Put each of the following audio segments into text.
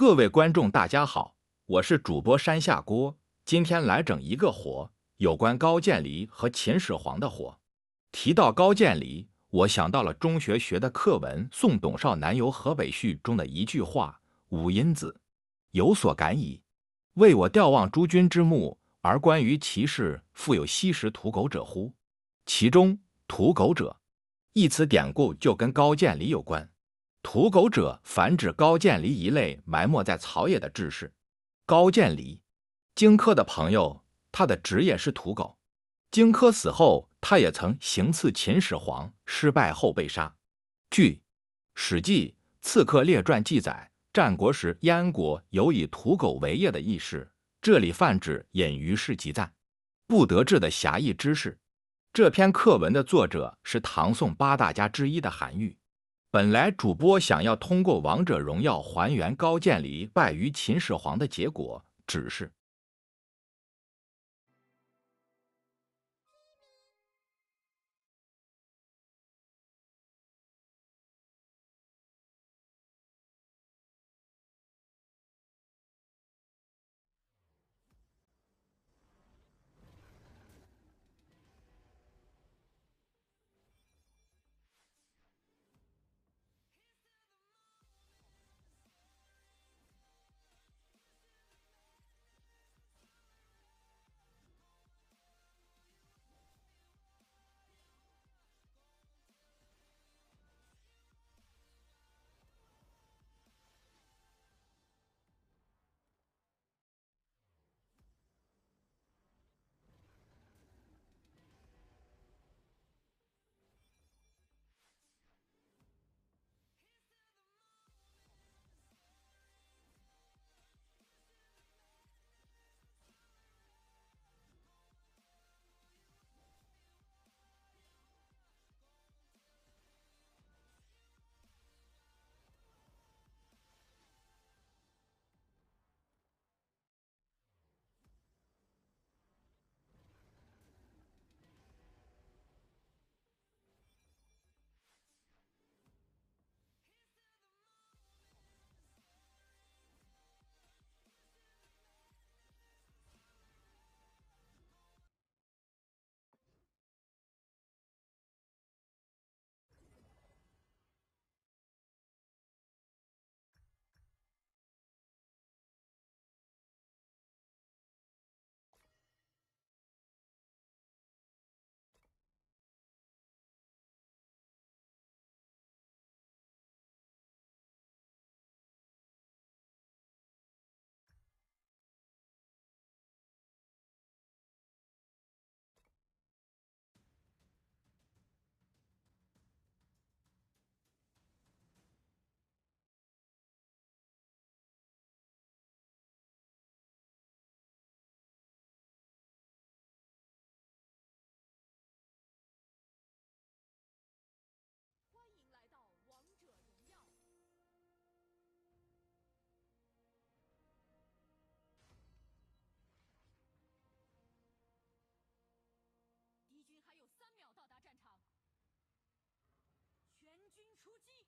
各位观众，大家好，我是主播山下锅，今天来整一个活，有关高渐离和秦始皇的活。提到高渐离，我想到了中学学的课文《送董少南游河北序》中的一句话：“五音子，有所感矣。为我吊望诸君之目，而关于其事，复有昔时屠狗者乎？”其中“屠狗者”一词典故就跟高渐离有关。土狗者，凡指高渐离一类埋没在草野的志士。高渐离，荆轲的朋友，他的职业是土狗。荆轲死后，他也曾行刺秦始皇，失败后被杀。据《史记·刺客列传》记载，战国时燕国有以土狗为业的义士，这里泛指隐于市集赞，不得志的侠义之士。这篇课文的作者是唐宋八大家之一的韩愈。本来主播想要通过王者荣耀还原高渐离败于秦始皇的结果，只是。军出击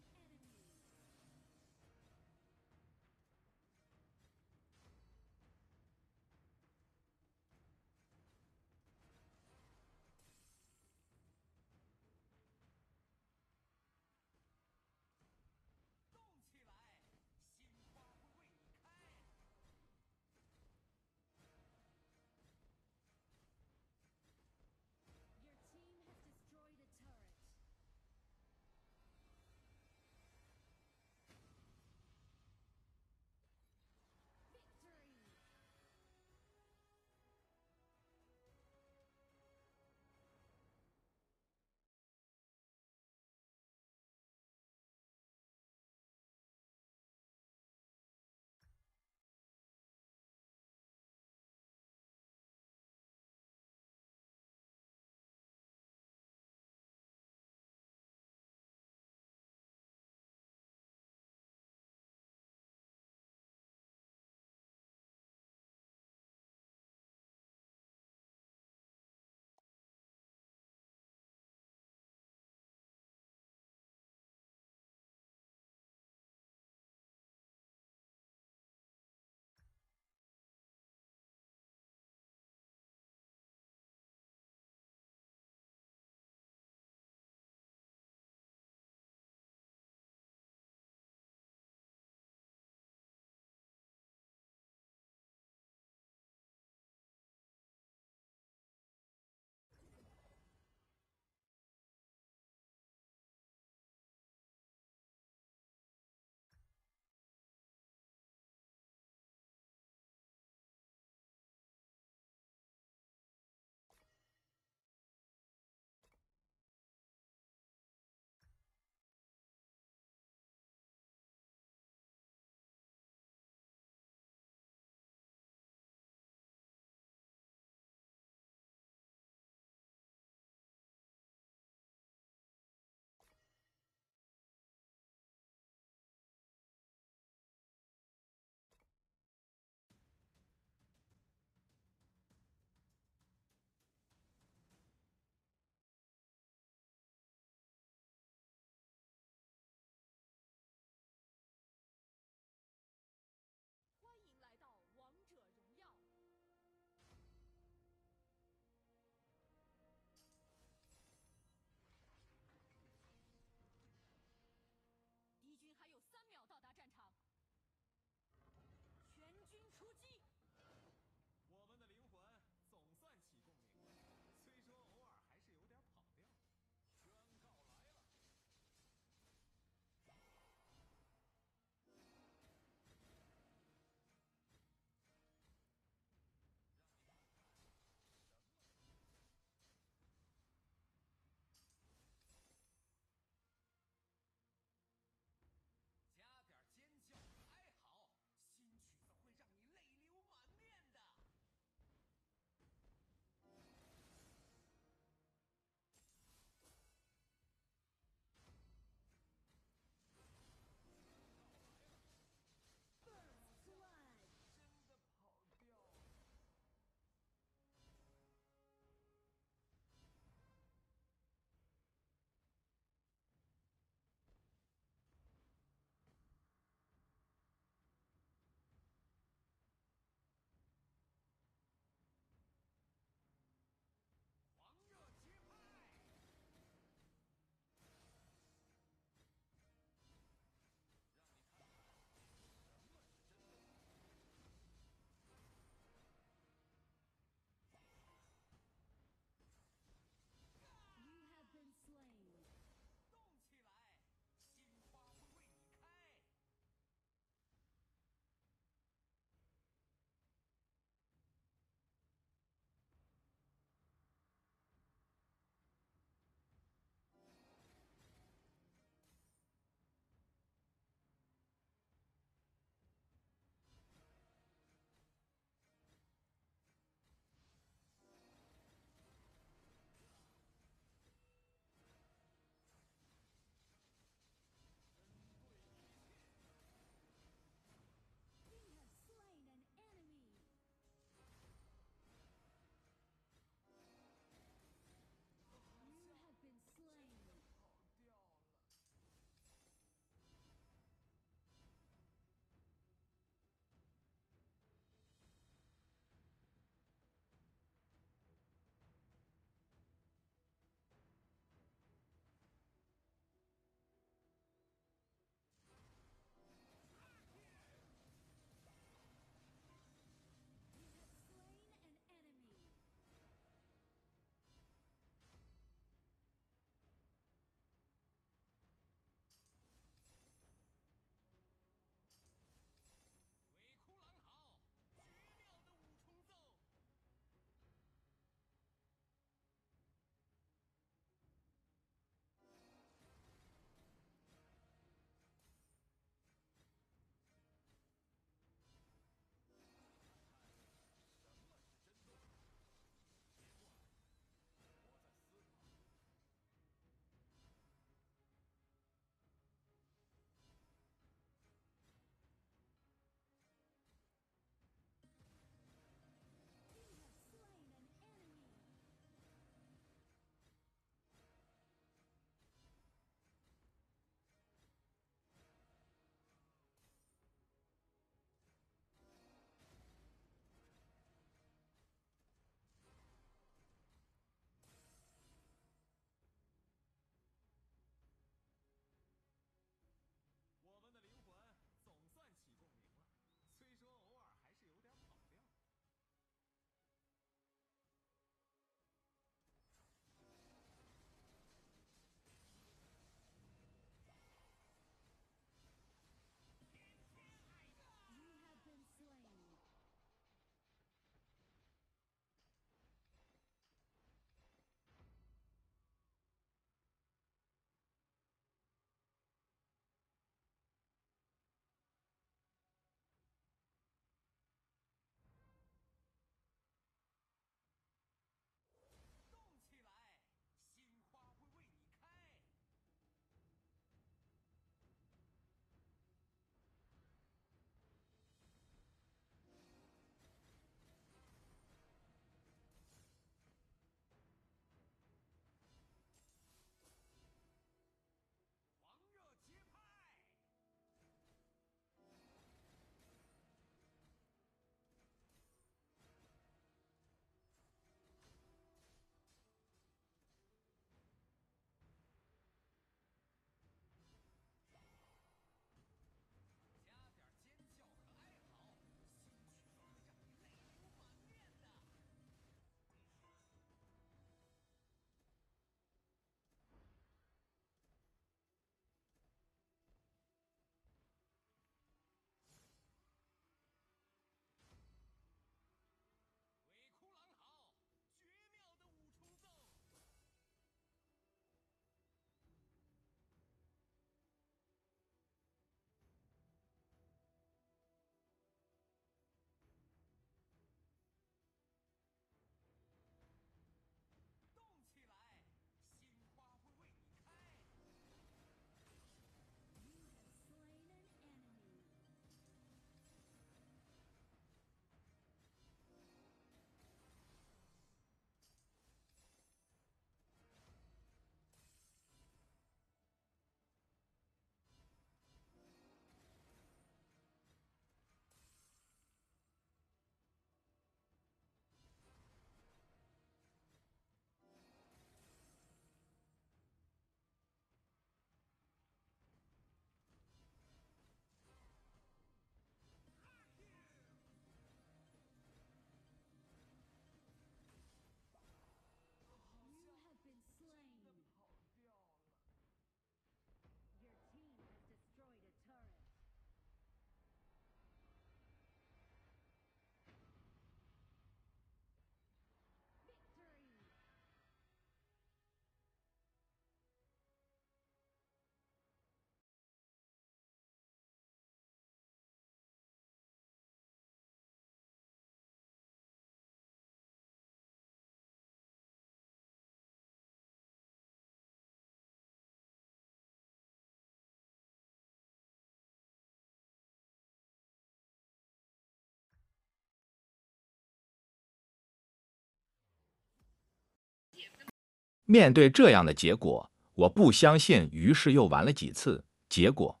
面对这样的结果，我不相信。于是又玩了几次，结果。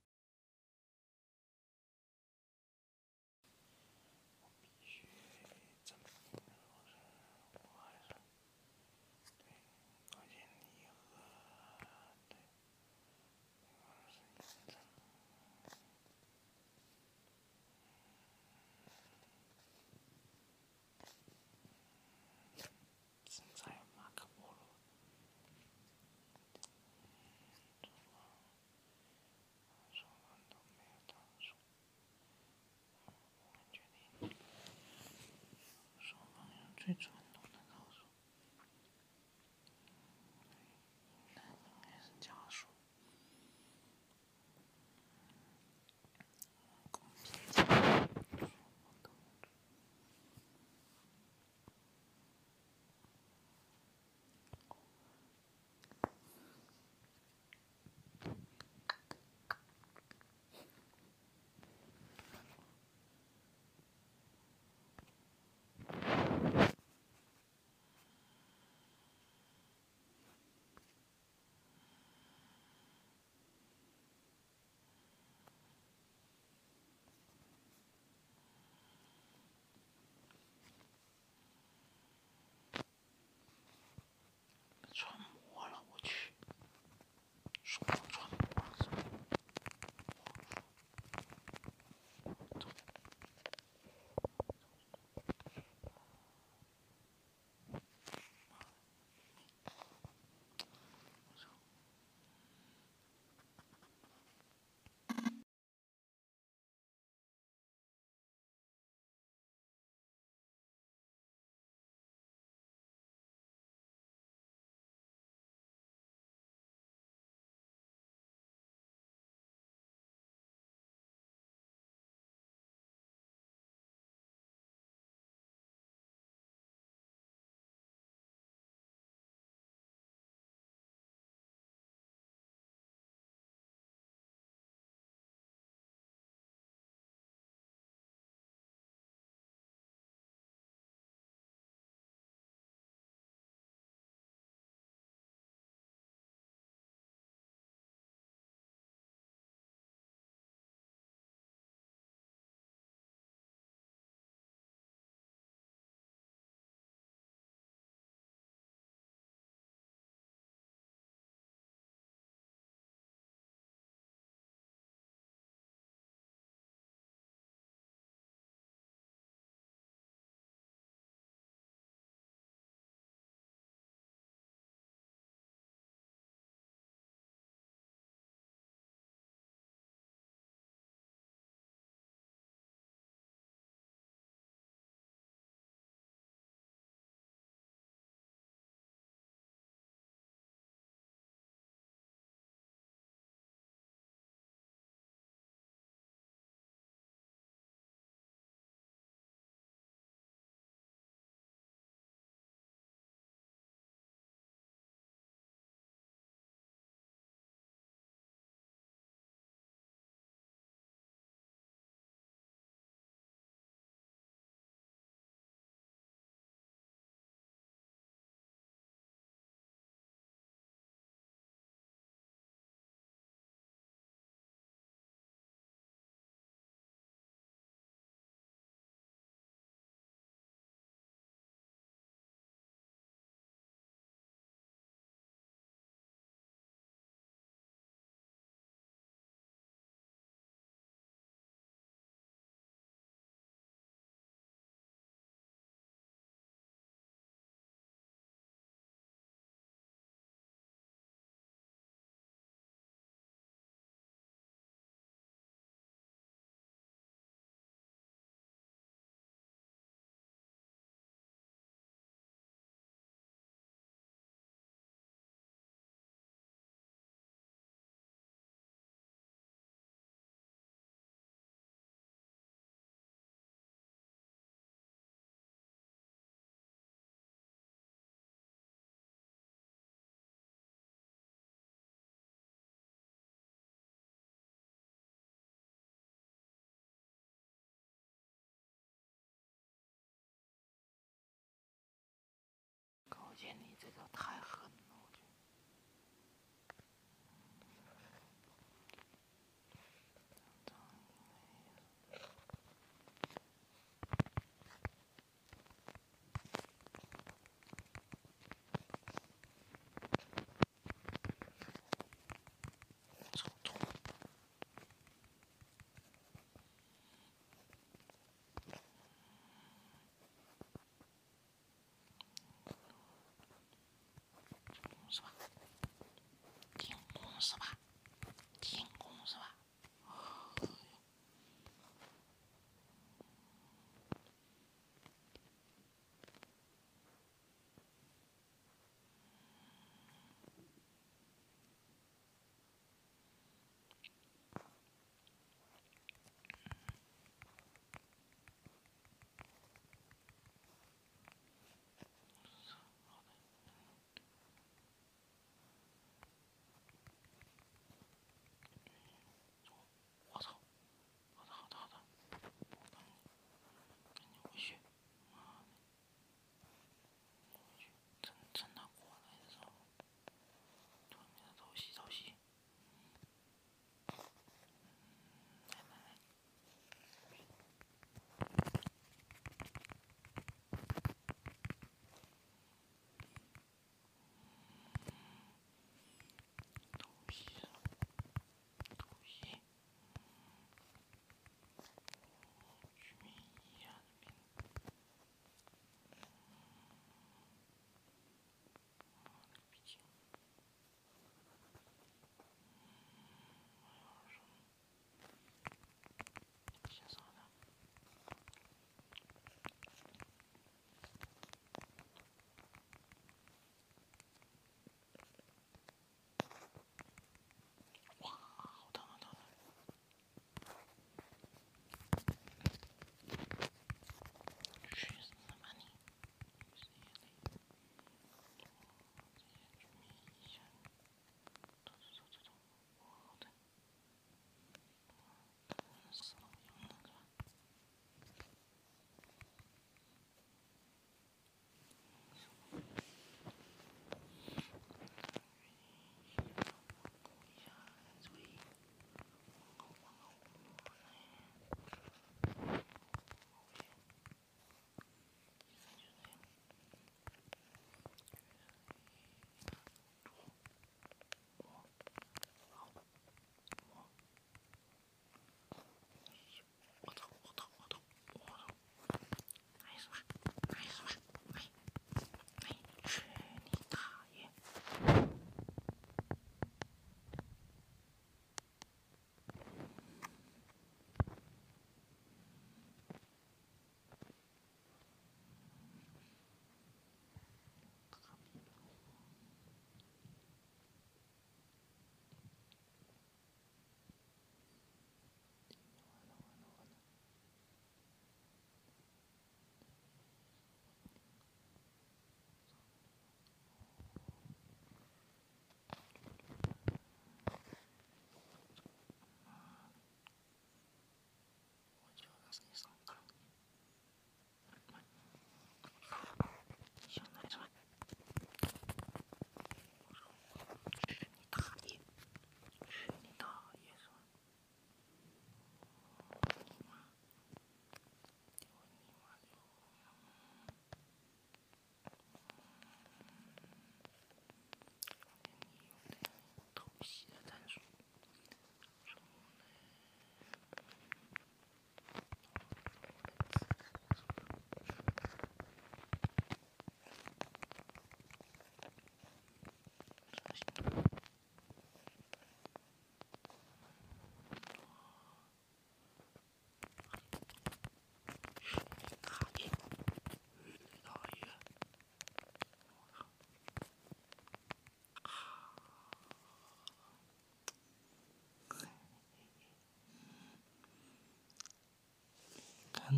最你这个太是吧？挺红是吧？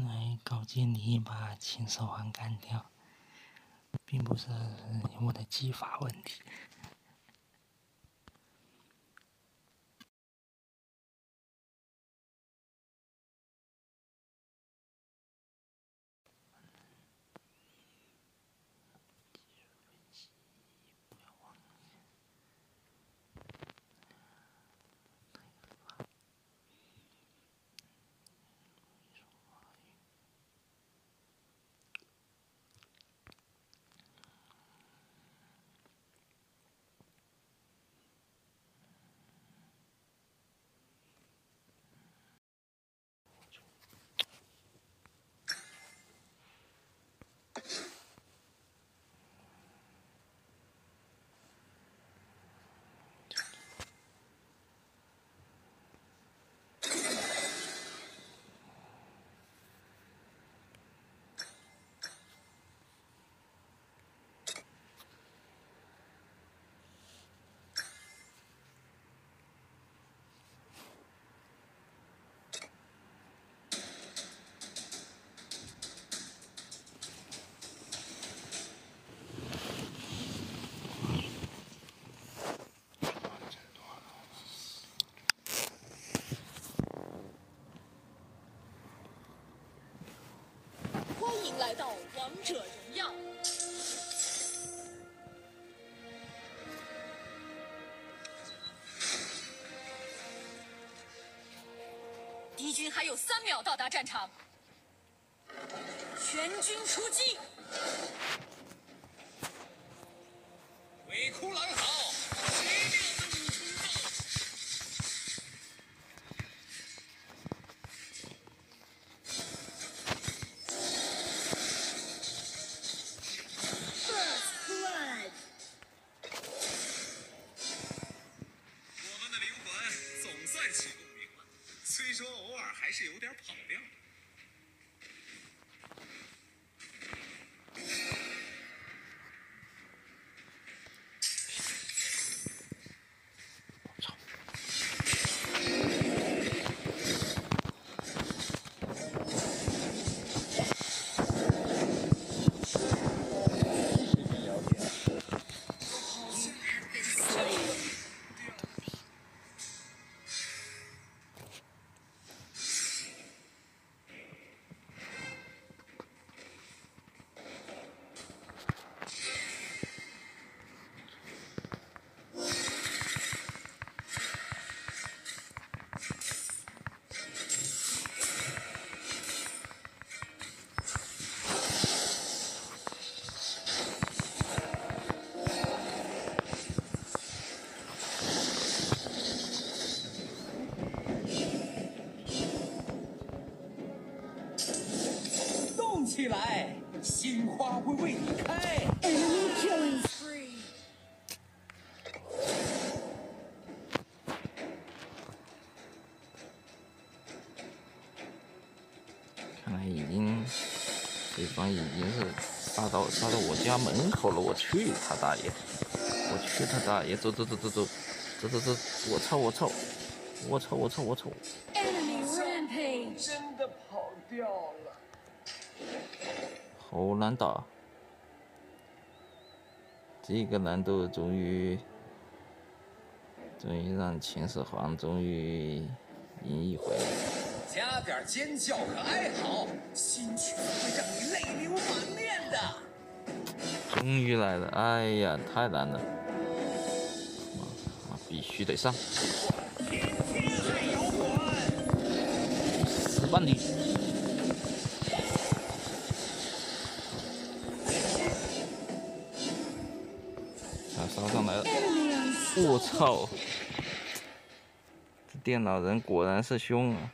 来搞定你把秦始皇干掉并不是我的技法问题。欢迎来到王者荣耀。敌军还有三秒到达战场，全军出击！do. 到杀到我家门口了。我去他大爷！我去他大爷！走走走走走走走走！我操我操！我操我操我操！Enemy rampage！真的跑掉了。好难打，这个难度终于，终于让秦始皇终于赢一回。加点尖叫和哀嚎，心情会让你泪流满面的。终于来了！哎呀，太难了！必须得上！死吧你！他杀上来了！我操！这电脑人果然是凶啊！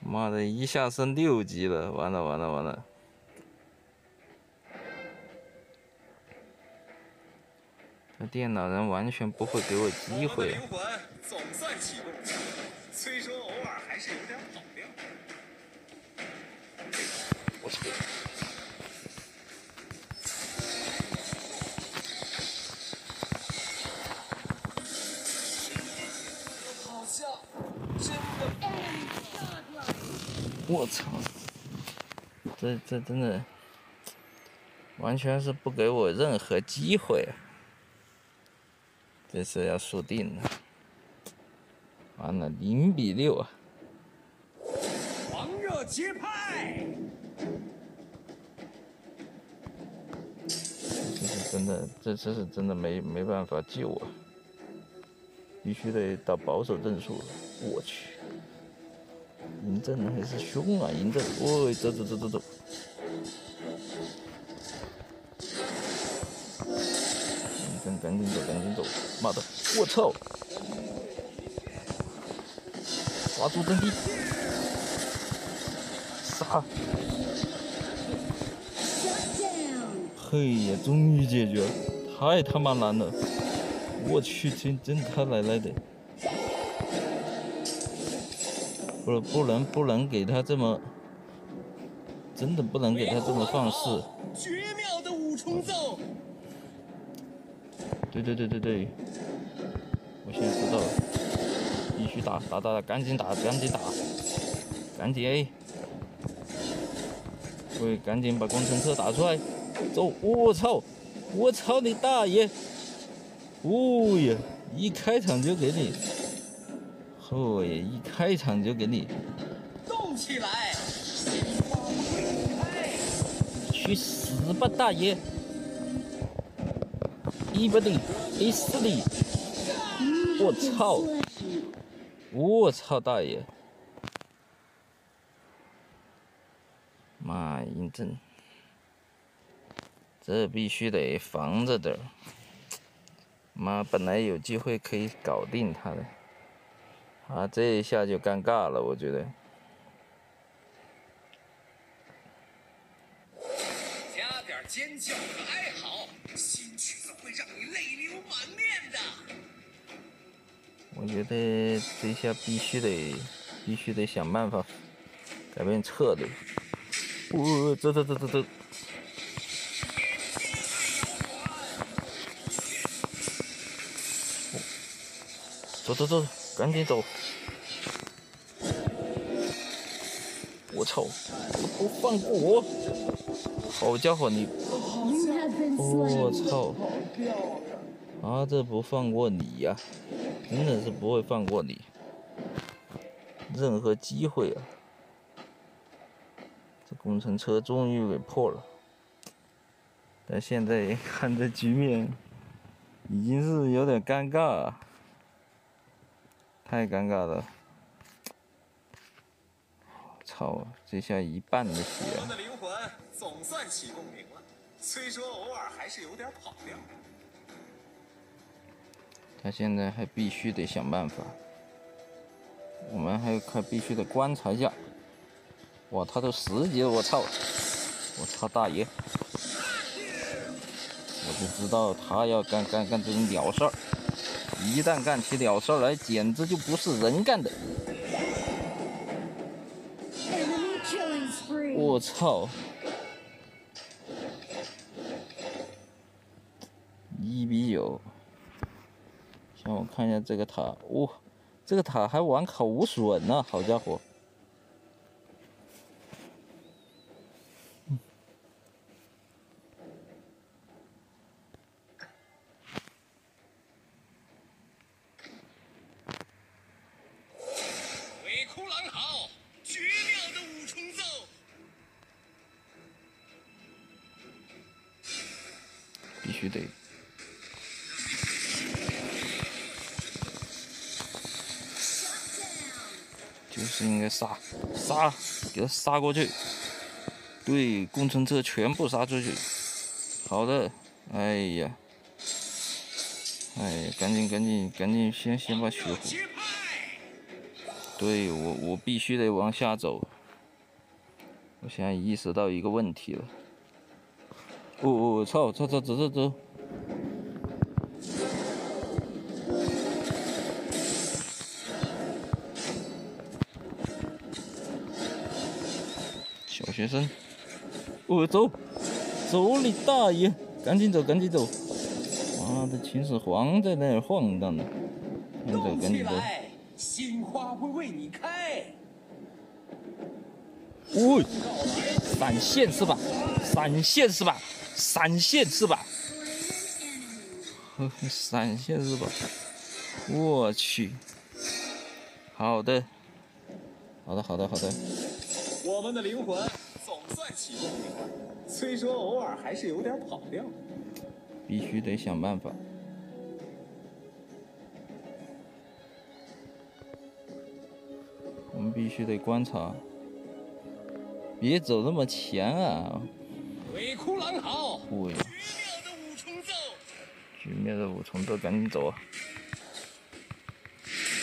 妈的，一下升六级了，完了完了完了！这电脑人完全不会给我机会啊。我们的灵魂总算起共鸣，虽说偶尔还是有点跑调。我操！好像真的我操！这这真的完全是不给我任何机会啊！这次要输定了，完了零比六啊！狂热节拍。这是真的，这次是真的没没办法救啊！必须得打保守阵术了。我去，嬴政还是凶啊！嬴政，喂，走走走走走。嬴政，赶紧走，赶紧走！妈的，我操！抓住阵地，杀！嘿呀，终于解决了，太他妈难了！我去，真真他奶奶的！不能不能不能给他这么，真的不能给他这么放肆！绝妙的五重奏。对对对对对，打打打打，赶紧打赶紧打，赶紧 A！喂，赶紧把工程车打出来，走！我操！我操你大爷！哦呀，一开场就给你，哦呀，一开场就给你，动起来。去死吧，大爷！一百里，一死里！我操！我操，大爷！妈，嬴政，这必须得防着点儿。妈，本来有机会可以搞定他的，啊，这一下就尴尬了，我觉得。得这下必须得，必须得想办法改变策略。哦，走走走走走。走走走，赶紧走！我操，不放过我！好家伙，你！我操！啊，这不放过你呀！真的是不会放过你，任何机会啊！这工程车终于给破了，但现在看这局面，已经是有点尴尬啊。太尴尬了！操，这下一半的血。总算起共鸣了，虽说偶尔还是有点跑调。他现在还必须得想办法，我们还还必须得观察一下。哇，他都十级了，我操！我操大爷！我就知道他要干干干这种鸟事儿。一旦干起鸟事儿来，简直就不是人干的！我操！一比九，让我看一下这个塔，哇，这个塔还完好无损呢，好家伙！必须得，应该杀杀，给他杀过去。对，工程车全部杀出去。好的，哎呀，哎呀，赶紧赶紧赶紧，先先把血壶。对我我必须得往下走。我现在意识到一个问题了。哦哦，操操操，走走走！学生，我走，走你大爷！赶紧走，赶紧走！妈的，秦始皇在那儿晃荡呢，赶紧走，赶紧走！鲜花会为你开。哦，闪现是吧？闪现是吧？闪现是吧？闪现是吧？我去，好的，好的，好的，好的。我们的灵魂起共鸣了，虽说偶尔还是有点跑调。必须得想办法。我们必须得观察，别走那么前啊！鬼哭狼嚎，对，绝妙的五重奏，绝妙的五重奏，赶紧走啊！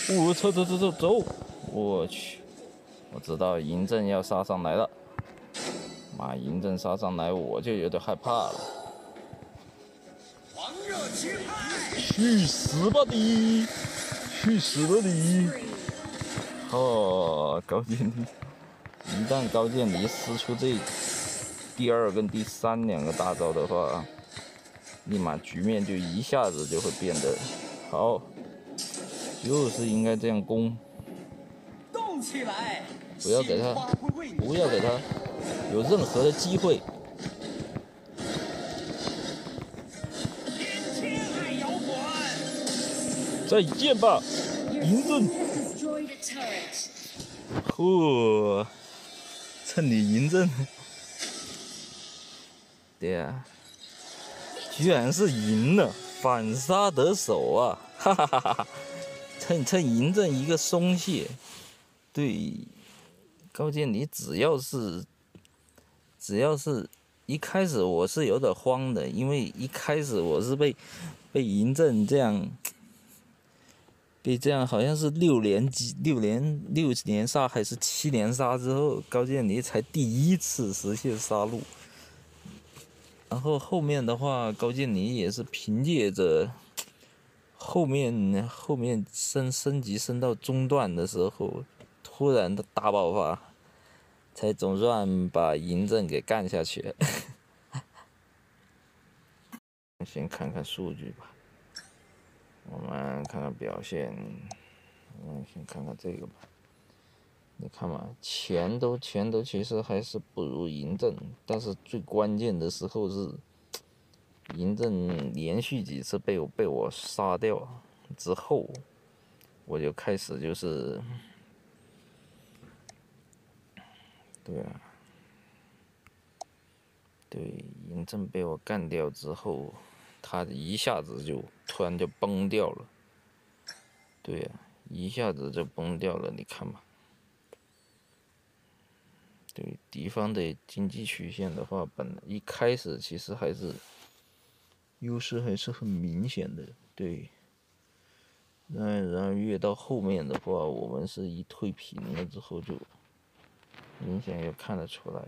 我操，走走走走！我去，我知道嬴政要杀上来了。妈，嬴政杀上来，我就有点害怕了。狂热绝派，去死吧你！去死吧你！哦，高渐离，一旦高渐离施出这。第二跟第三两个大招的话，立马局面就一下子就会变得好，就是应该这样攻，动起来！不要给他，不要给他有任何的机会？再见吧，嬴政。嚯，趁你嬴政。对呀，居然是赢了，反杀得手啊！哈哈哈哈，趁趁嬴政一个松懈。对，高渐离，只要是。只要是一开始我是有点慌的，因为一开始我是被被嬴政这样被这样好像是六连几，六连六连杀还是七连杀之后，高渐离才第一次实现杀戮。然后后面的话，高渐离也是凭借着后面后面升升级升到中段的时候，突然的大爆发。才总算把嬴政给干下去了 先看看数据吧。我们看看表现嗯先看看这个吧。你看嘛钱都钱都其实还是不如嬴政但是最关键的时候是嬴政连续几次被我被我杀掉之后我就开始就是对啊。对嬴政被我干掉之后他一下子就突然就崩掉了。对啊一下子就崩掉了你看嘛。对敌方的经济曲线的话本一开始其实还是优势还是很明显的对。嗯然后越到后面的话我们是一退平了之后就明显也看得出来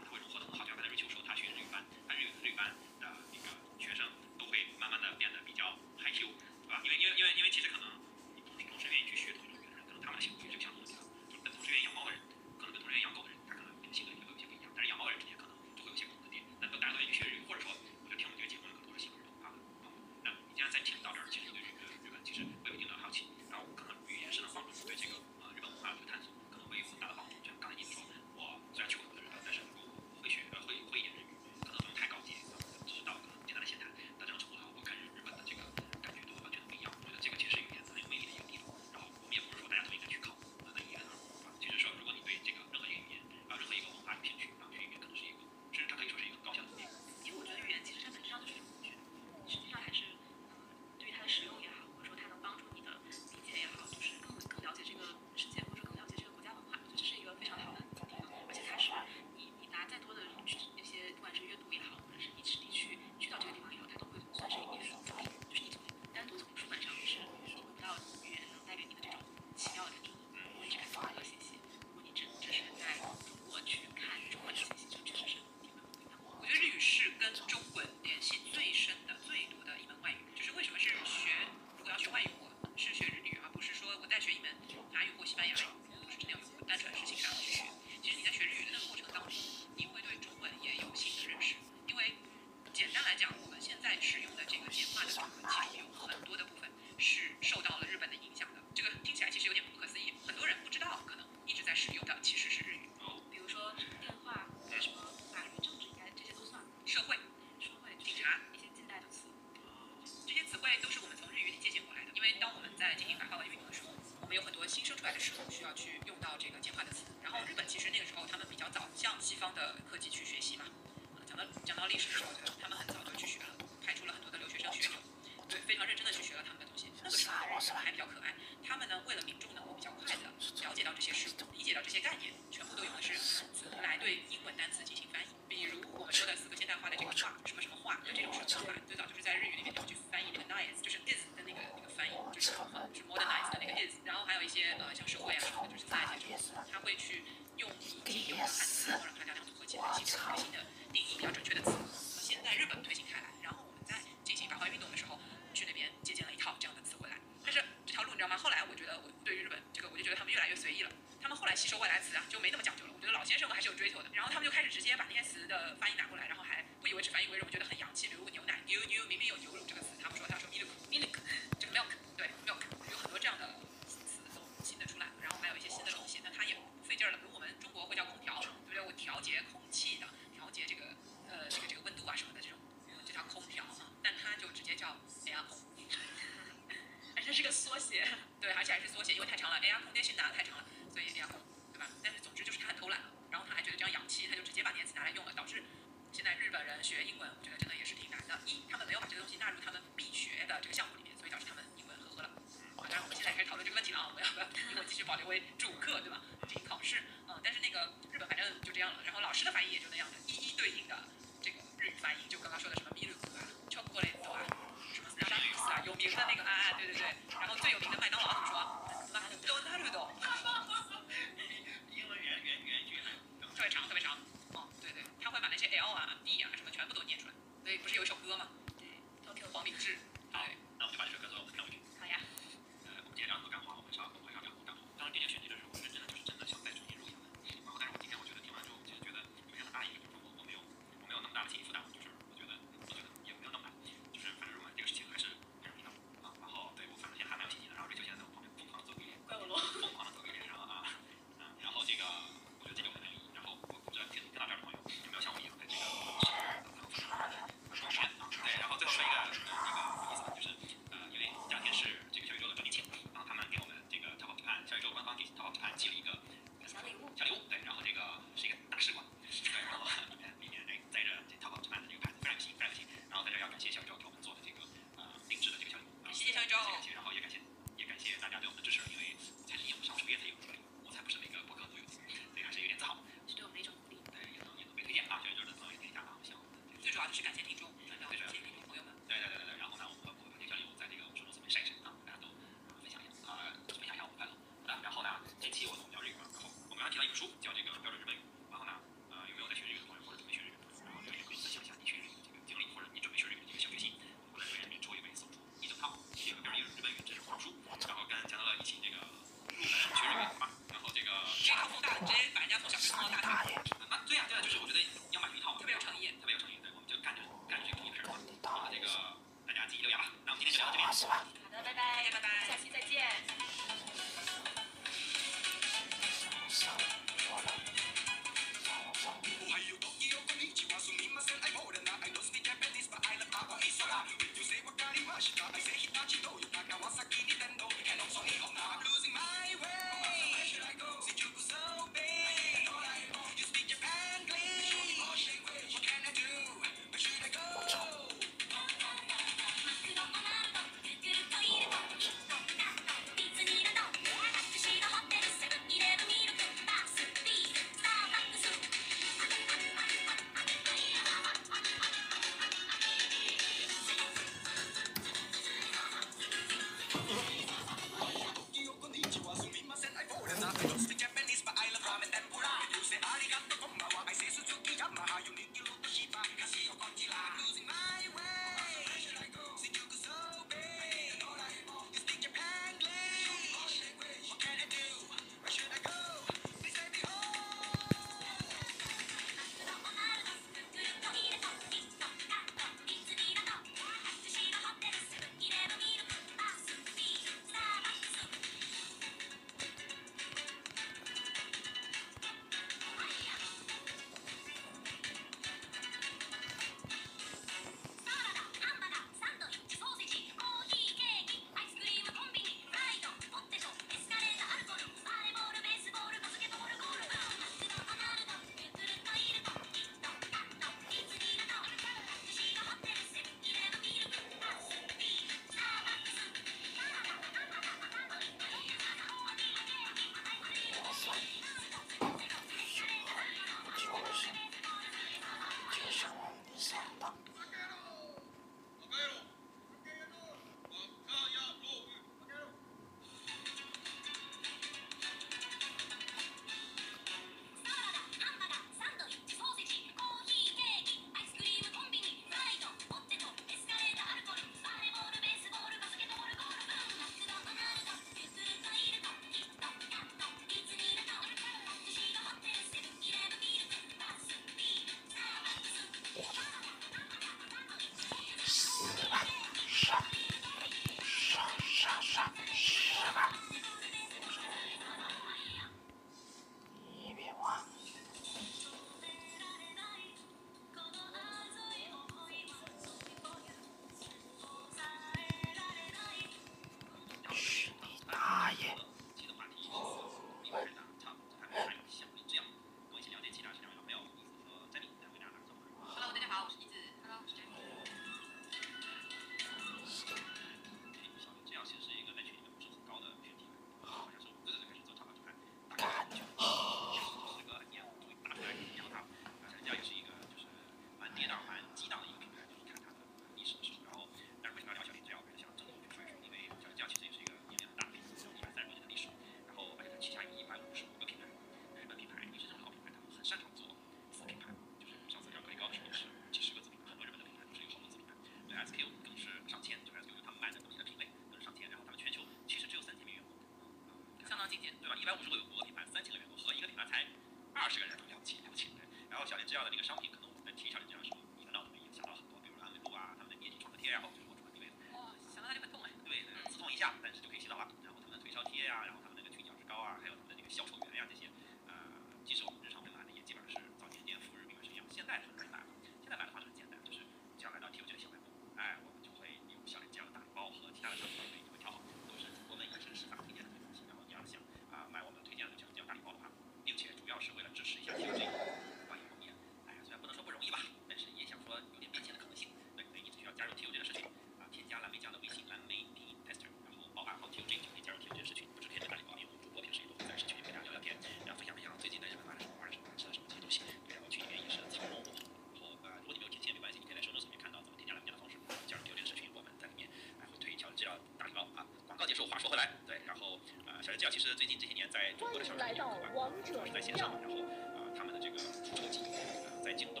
这样其实最近这些年在中国的小吃店吧，都是在线上，然后啊、呃，他们的这个出个经营，呃，在京东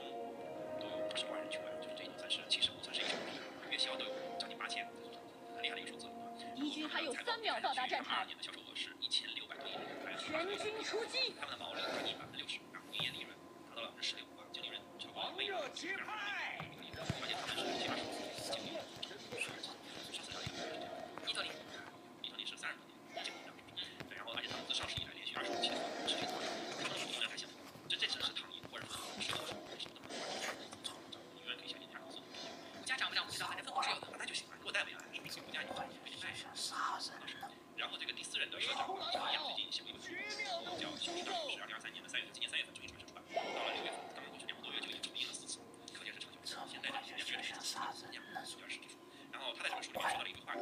都不是万人去买，就是这已经算是其实不算是一个小品了，月销都有将近八千，很厉害的一个数字。敌军还有三秒到达战场。二年的销售额是一千六百多亿，全军出击。他们的这个国家有坏人，这是啥人？然后这个第四任的社长他也最近写过一本书，叫《成就》，是二零二三年的三月，今年三月份终于正式出版。到了六月份，刚刚过去两个多月，就已经出版了四次，可见是成就。现在呢，也越来越接近，今年不到十年时。然后他在这本书里面说到了一句话，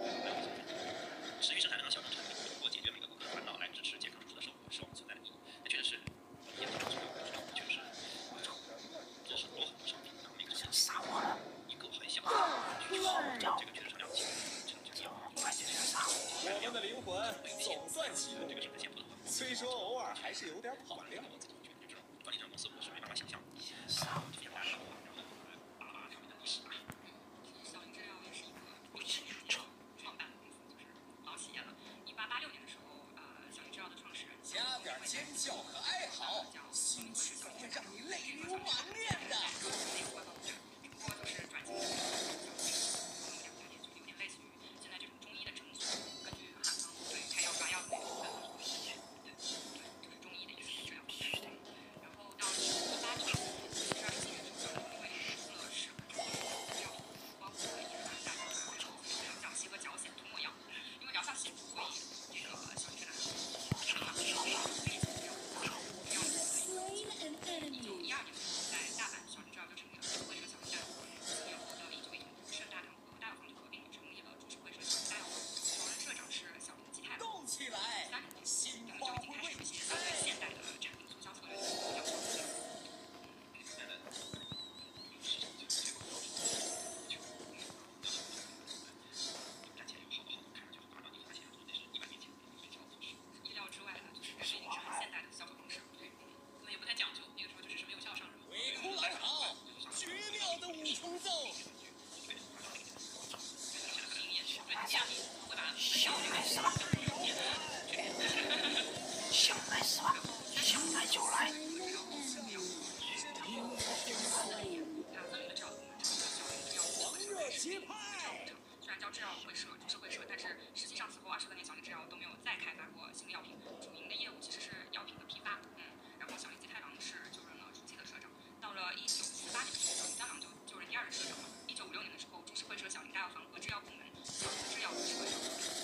会社株式会社但是实际上此后二十多年小林制药都没有再开发过新的药品。主营的业务其实是药品的批发嗯。然后小林吉太郎是就任了初期的社长。到了一九四八年的时候小林太郎就就任第二任社长了。一九五六年的时候株式会社小林大药房和制药部门小林制药株式会社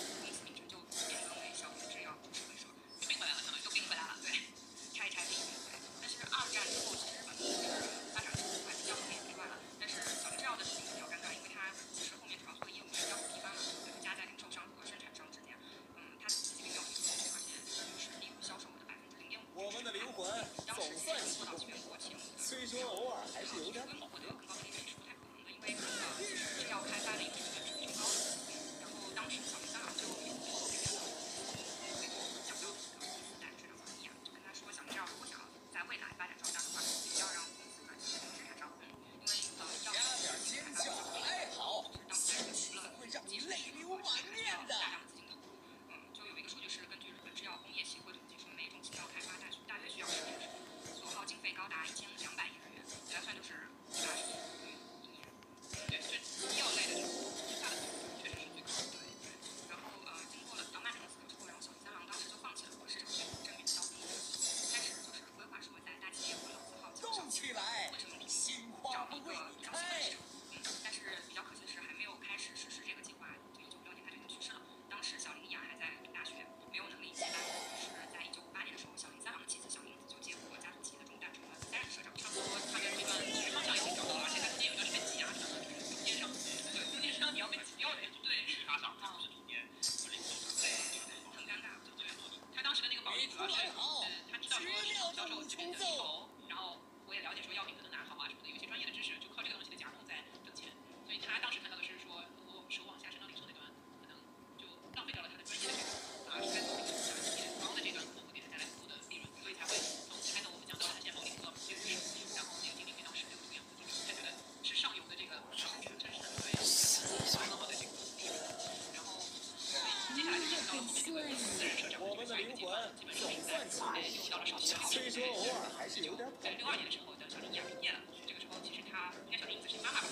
对，我们的灵魂基本上是不，起到了什？所以说偶尔还是有点。在六二年的时候，叫小林雅毕业了。这个时候其实他应该小林子是妈妈吧。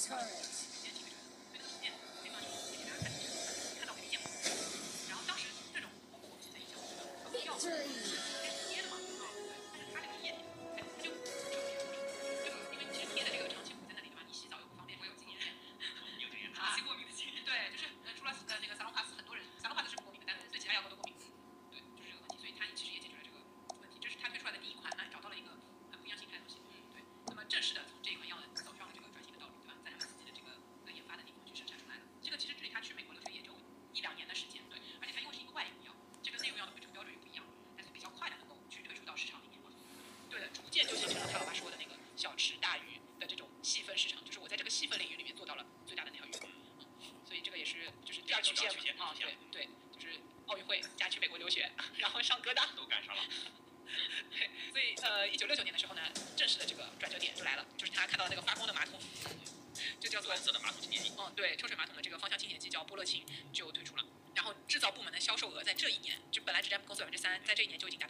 turn.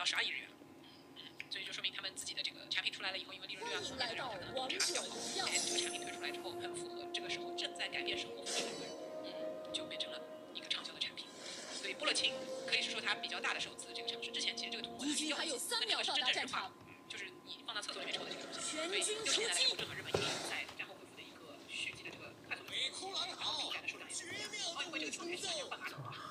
十二亿日元，所以就说明他们自己的这个产品出来了以后，因为利润率啊所以的，让他们洞察了，哎，这个产品推出来之后很符合这个时候正在改变生活的一个人，嗯，就变成了一个畅销的产品。所以波乐清可以是说它比较大的首次这个尝试。之前其实这个涂抹剂要有这个真的是，就是你放到厕所里面抽的这个东西。所以出下来日日本已经在然后恢复的一个续集的这个快速的这个备战的手段。奥运会这个场面太有范儿了。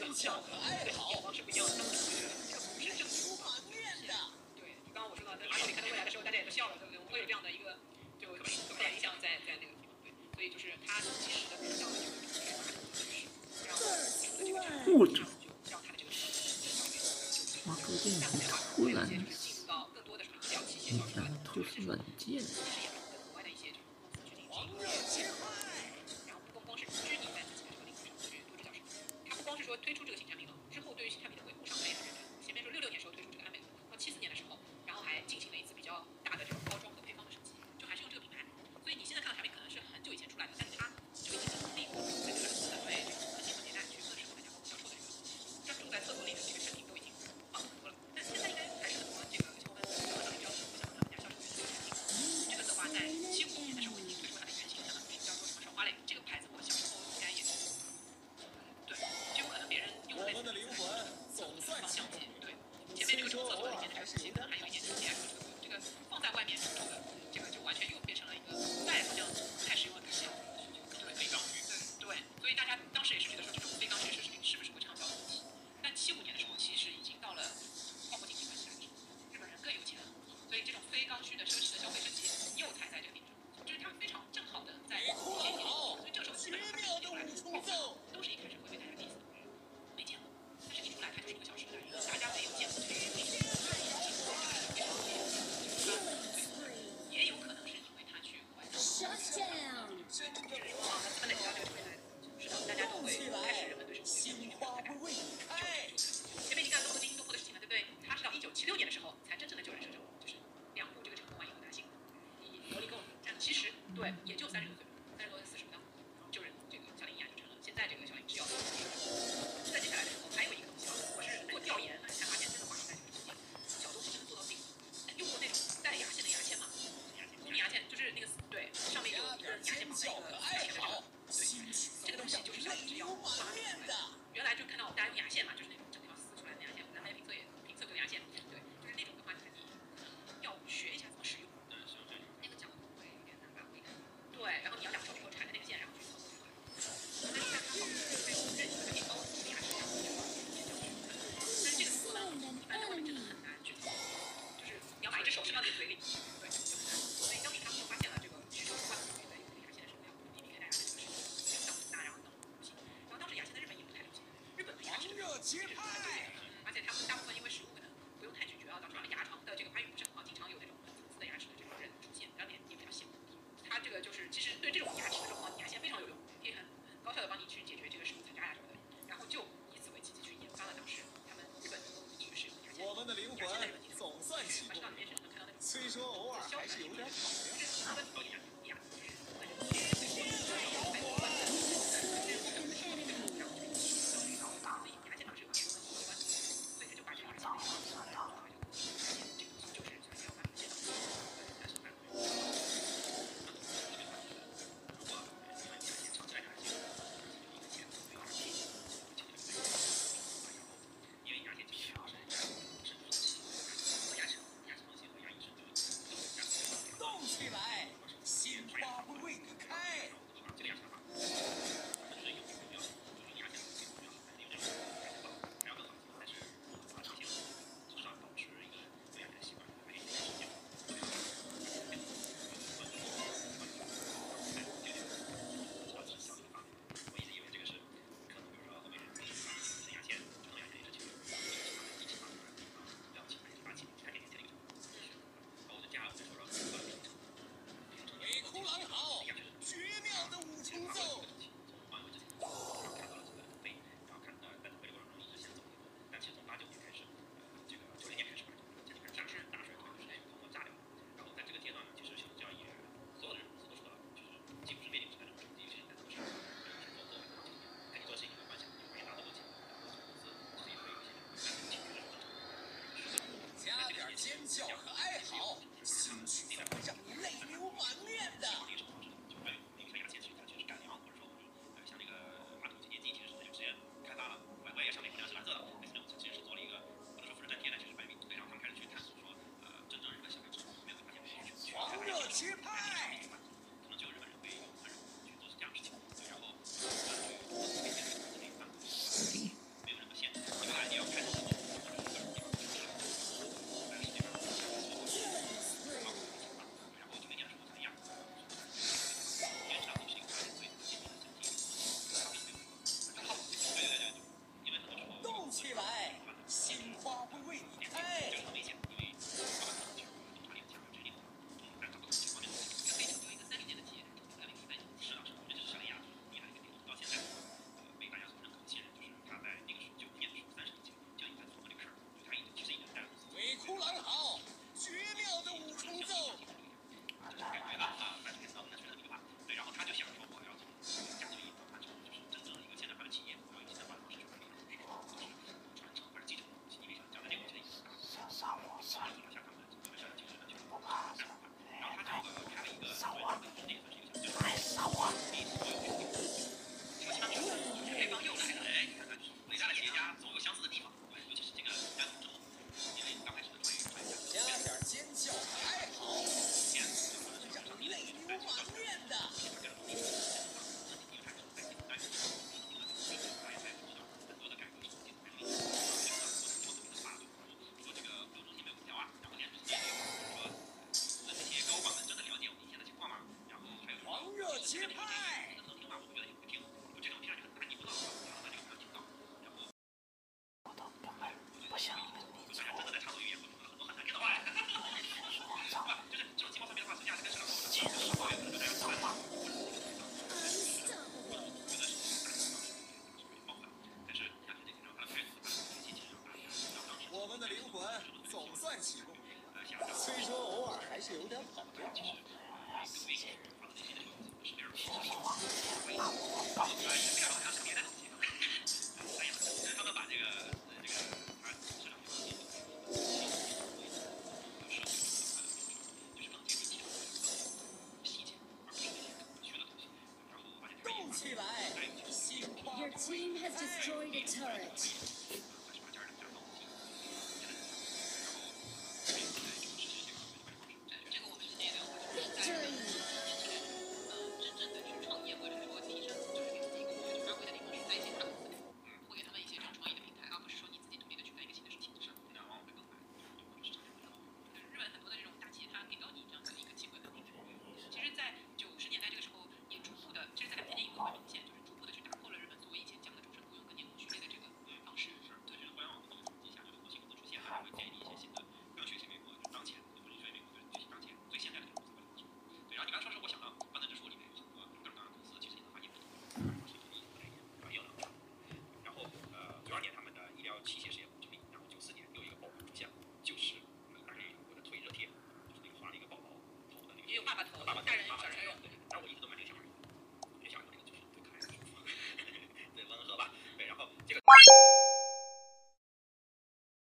对，就刚刚我说到，但你可能未来的，不对？我会有这，然后这个这，件。推出这个。